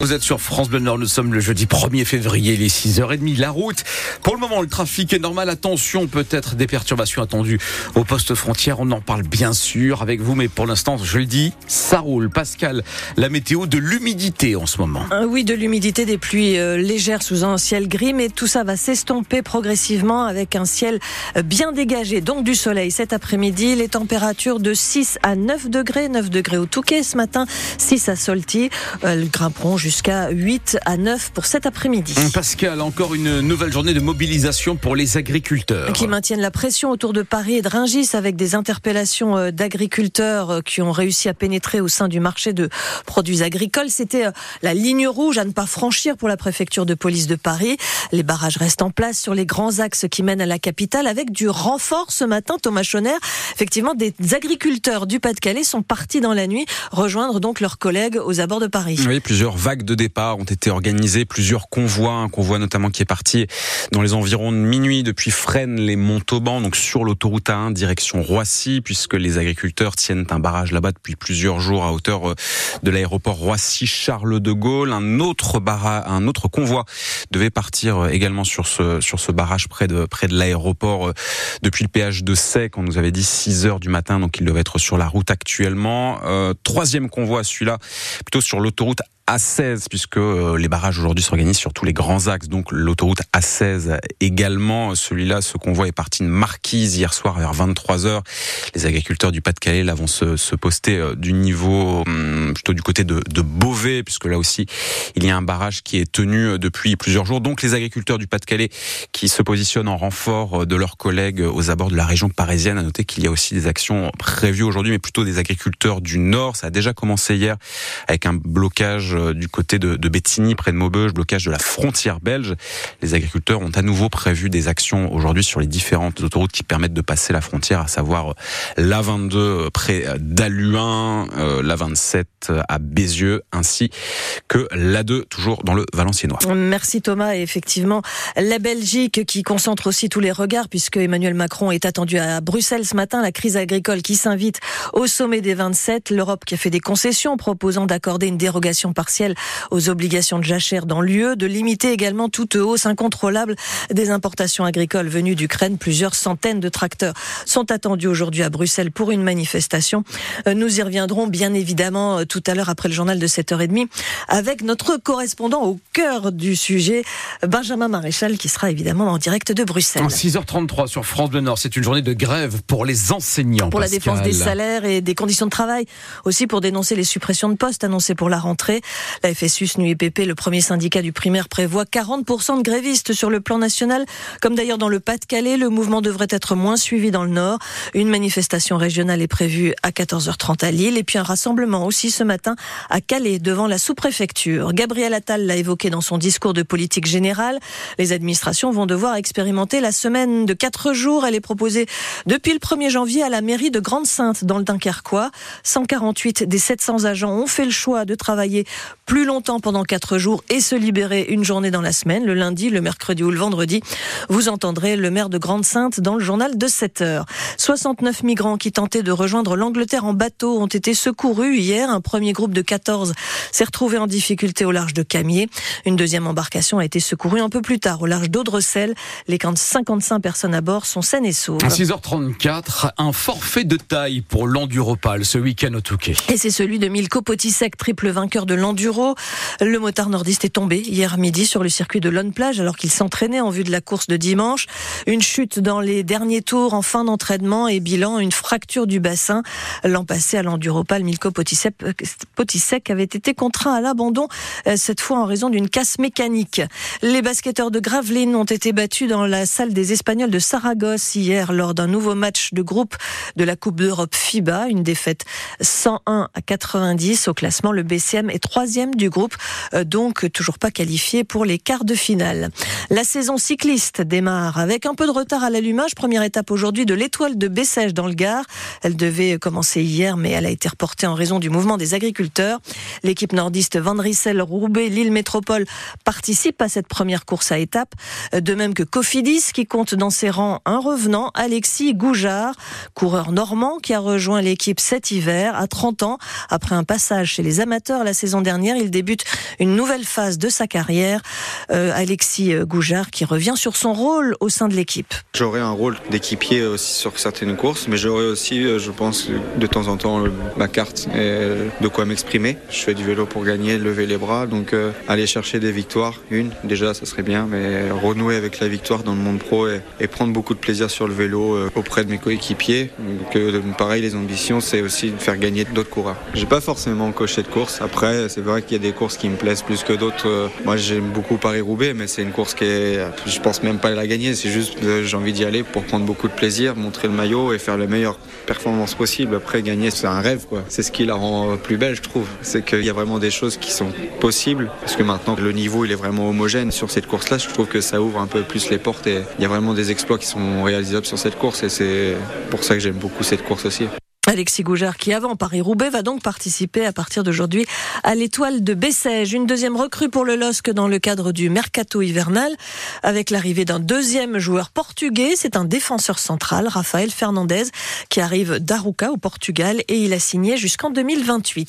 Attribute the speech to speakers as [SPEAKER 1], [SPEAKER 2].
[SPEAKER 1] Vous êtes sur France Bleu Nord, nous sommes le jeudi 1er février, les 6h30. La route, pour le moment, le trafic est normal. Attention, peut-être des perturbations attendues au poste frontière. On en parle bien sûr avec vous, mais pour l'instant, je le dis, ça roule. Pascal, la météo de l'humidité en ce moment.
[SPEAKER 2] Euh, oui, de l'humidité, des pluies euh, légères sous un ciel gris, mais tout ça va s'estomper progressivement avec un ciel euh, bien dégagé. Donc du soleil cet après-midi, les températures de 6 à 9 degrés, 9 degrés au Touquet ce matin, 6 à Solti. Elles grimperont jusqu'à 8 à 9 pour cet après-midi.
[SPEAKER 1] Pascal, encore une nouvelle journée de mobilisation pour les agriculteurs.
[SPEAKER 2] Qui maintiennent la pression autour de Paris et de Ringis avec des interpellations euh, d'agriculteurs euh, qui ont réussi à pénétrer au sein du marché de produits agricoles. C'était euh, la ligne rouge à ne pas franchir pour la préfecture de police de Paris. Les barrages restent en place sur les grands axes qui mènent à la capitale avec du renfort ce matin, Thomas Schoner. Effectivement, des agriculteurs du Pas-de-Calais sont partis dans la nuit rejoindre donc leurs collègues aux abords de Paris.
[SPEAKER 3] Oui, plusieurs vagues de départ ont été organisés, plusieurs convois, un convoi notamment qui est parti dans les environs de minuit depuis Fresnes, les Montauban, donc sur l'autoroute A1 direction Roissy, puisque les agriculteurs tiennent un barrage là-bas depuis plusieurs jours à hauteur euh, de l'aéroport Roissy-Charles de Gaulle. Un autre barrage, un autre convoi devait partir euh, également sur ce sur ce barrage près de près de l'aéroport euh, depuis le péage de Sec. On nous avait dit 6 heures du matin, donc il devait être sur la route actuellement. Troisième convoi, celui-là, plutôt sur l'autoroute a16 puisque euh, les barrages aujourd'hui s'organisent sur tous les grands axes. Donc l'autoroute A16 également. Celui-là, ce convoi est parti de Marquise hier soir vers 23 h Les agriculteurs du Pas-de-Calais là vont se, se poster euh, du niveau hum, plutôt du côté de, de Beauvais puisque là aussi il y a un barrage qui est tenu euh, depuis plusieurs jours. Donc les agriculteurs du Pas-de-Calais qui se positionnent en renfort de leurs collègues aux abords de la région parisienne. À noter qu'il y a aussi des actions prévues aujourd'hui, mais plutôt des agriculteurs du Nord. Ça a déjà commencé hier avec un blocage du côté de, de Bettigny, près de Maubeuge, blocage de la frontière belge. Les agriculteurs ont à nouveau prévu des actions aujourd'hui sur les différentes autoroutes qui permettent de passer la frontière, à savoir euh, l'A22 euh, près d'Aluin, l'A27 à Bézieux, ainsi que l'A2 toujours dans le Valenciennois.
[SPEAKER 2] Merci Thomas. Et effectivement, la Belgique qui concentre aussi tous les regards puisque Emmanuel Macron est attendu à Bruxelles ce matin. La crise agricole qui s'invite au sommet des 27. L'Europe qui a fait des concessions proposant d'accorder une dérogation par partielle aux obligations de jachère dans l'UE, de limiter également toute hausse incontrôlable des importations agricoles venues d'Ukraine. Plusieurs centaines de tracteurs sont attendus aujourd'hui à Bruxelles pour une manifestation. Euh, nous y reviendrons bien évidemment euh, tout à l'heure après le journal de 7h30 avec notre correspondant au cœur du sujet, Benjamin Maréchal, qui sera évidemment en direct de Bruxelles.
[SPEAKER 1] 6h33 sur France Bleu Nord, c'est une journée de grève pour les enseignants.
[SPEAKER 2] Pour
[SPEAKER 1] Pascal.
[SPEAKER 2] la défense des salaires et des conditions de travail, aussi pour dénoncer les suppressions de postes annoncées pour la rentrée. La FSU, SNUIPP, le premier syndicat du primaire, prévoit 40% de grévistes sur le plan national. Comme d'ailleurs dans le Pas-de-Calais, le mouvement devrait être moins suivi dans le Nord. Une manifestation régionale est prévue à 14h30 à Lille et puis un rassemblement aussi ce matin à Calais devant la sous-préfecture. Gabriel Attal l'a évoqué dans son discours de politique générale. Les administrations vont devoir expérimenter la semaine de 4 jours. Elle est proposée depuis le 1er janvier à la mairie de Grande-Sainte dans le Dunkerquois. 148 des 700 agents ont fait le choix de travailler plus longtemps pendant quatre jours et se libérer une journée dans la semaine, le lundi, le mercredi ou le vendredi. Vous entendrez le maire de Grande-Sainte dans le journal de 7 heures. 69 migrants qui tentaient de rejoindre l'Angleterre en bateau ont été secourus hier. Un premier groupe de 14 s'est retrouvé en difficulté au large de Camier. Une deuxième embarcation a été secourue un peu plus tard au large d'Audrecel. Les 55 personnes à bord sont saines et sauves.
[SPEAKER 1] À 6h34, un forfait de taille pour l'Enduropal ce week-end au Touquet.
[SPEAKER 2] Et c'est celui de Milko Potisek, triple vainqueur de l'Enduro. Le motard nordiste est tombé hier midi sur le circuit de Lone Plage alors qu'il s'entraînait en vue de la course de dimanche. Une chute dans les derniers tours en fin d'entraînement et bilan, une fracture du bassin. L'an passé à l'Enduropal, Milko Potisek, avait été contraint à l'abandon, euh, cette fois en raison d'une casse mécanique. Les basketteurs de Gravelines ont été battus dans la salle des Espagnols de Saragosse hier lors d'un nouveau match de groupe de la Coupe d'Europe FIBA. Une défaite 101 à 90 au classement. Le BCM est troisième du groupe, euh, donc toujours pas qualifié pour les quarts de finale. La saison cycliste démarre avec un peu de retard à l'allumage. Première étape aujourd'hui de l'étoile de Bessèges dans le Gard. Elle devait commencer hier, mais elle a été reportée en raison du mouvement des agriculteurs. L'équipe nordiste Van Rissel, Roubaix, Lille Métropole participe à cette première course à étapes. De même que Cofidis, qui compte dans ses rangs un revenant, Alexis Goujard, coureur normand qui a rejoint l'équipe cet hiver à 30 ans après un passage chez les amateurs la saison dernière Il débute une nouvelle phase de sa carrière. Euh, Alexis Goujard qui revient sur son rôle au sein de l'équipe.
[SPEAKER 4] J'aurai un rôle d'équipier aussi sur certaines courses, mais j'aurai aussi, je pense, de temps en temps ma carte et de quoi m'exprimer. Je fais du vélo pour gagner, lever les bras, donc aller chercher des victoires, une déjà, ça serait bien, mais renouer avec la victoire dans le monde pro et, prendre beaucoup de plaisir sur le vélo auprès de mes coéquipiers. Que pareil, les ambitions, c'est aussi de faire gagner d'autres coureurs. J'ai pas forcément coché de course. Après, c'est vrai qu'il y a des courses qui me plaisent plus que d'autres. Moi, j'aime beaucoup Paris-Roubaix, mais c'est une course qui est, je pense même pas la gagner. C'est juste, j'ai envie d'y aller pour prendre beaucoup de plaisir, montrer le maillot et faire la meilleure performance possible. Après, gagner, c'est un rêve, quoi. C'est ce qui la rend plus belle, je trouve. C'est qu'il y a vraiment des choses qui sont possibles. Parce que maintenant, le niveau, il est vraiment homogène sur cette course-là. Je trouve que ça ouvre un peu plus les portes et il y a vraiment des exploits qui sont réalisables sur cette course et c'est pour ça que j'aime beaucoup cette course aussi.
[SPEAKER 2] Alexis Goujard, qui avant Paris-Roubaix, va donc participer à partir d'aujourd'hui à l'étoile de Bessèges. Une deuxième recrue pour le LOSC dans le cadre du mercato hivernal, avec l'arrivée d'un deuxième joueur portugais. C'est un défenseur central, Rafael Fernandez, qui arrive d'Aruca au Portugal et il a signé jusqu'en 2028.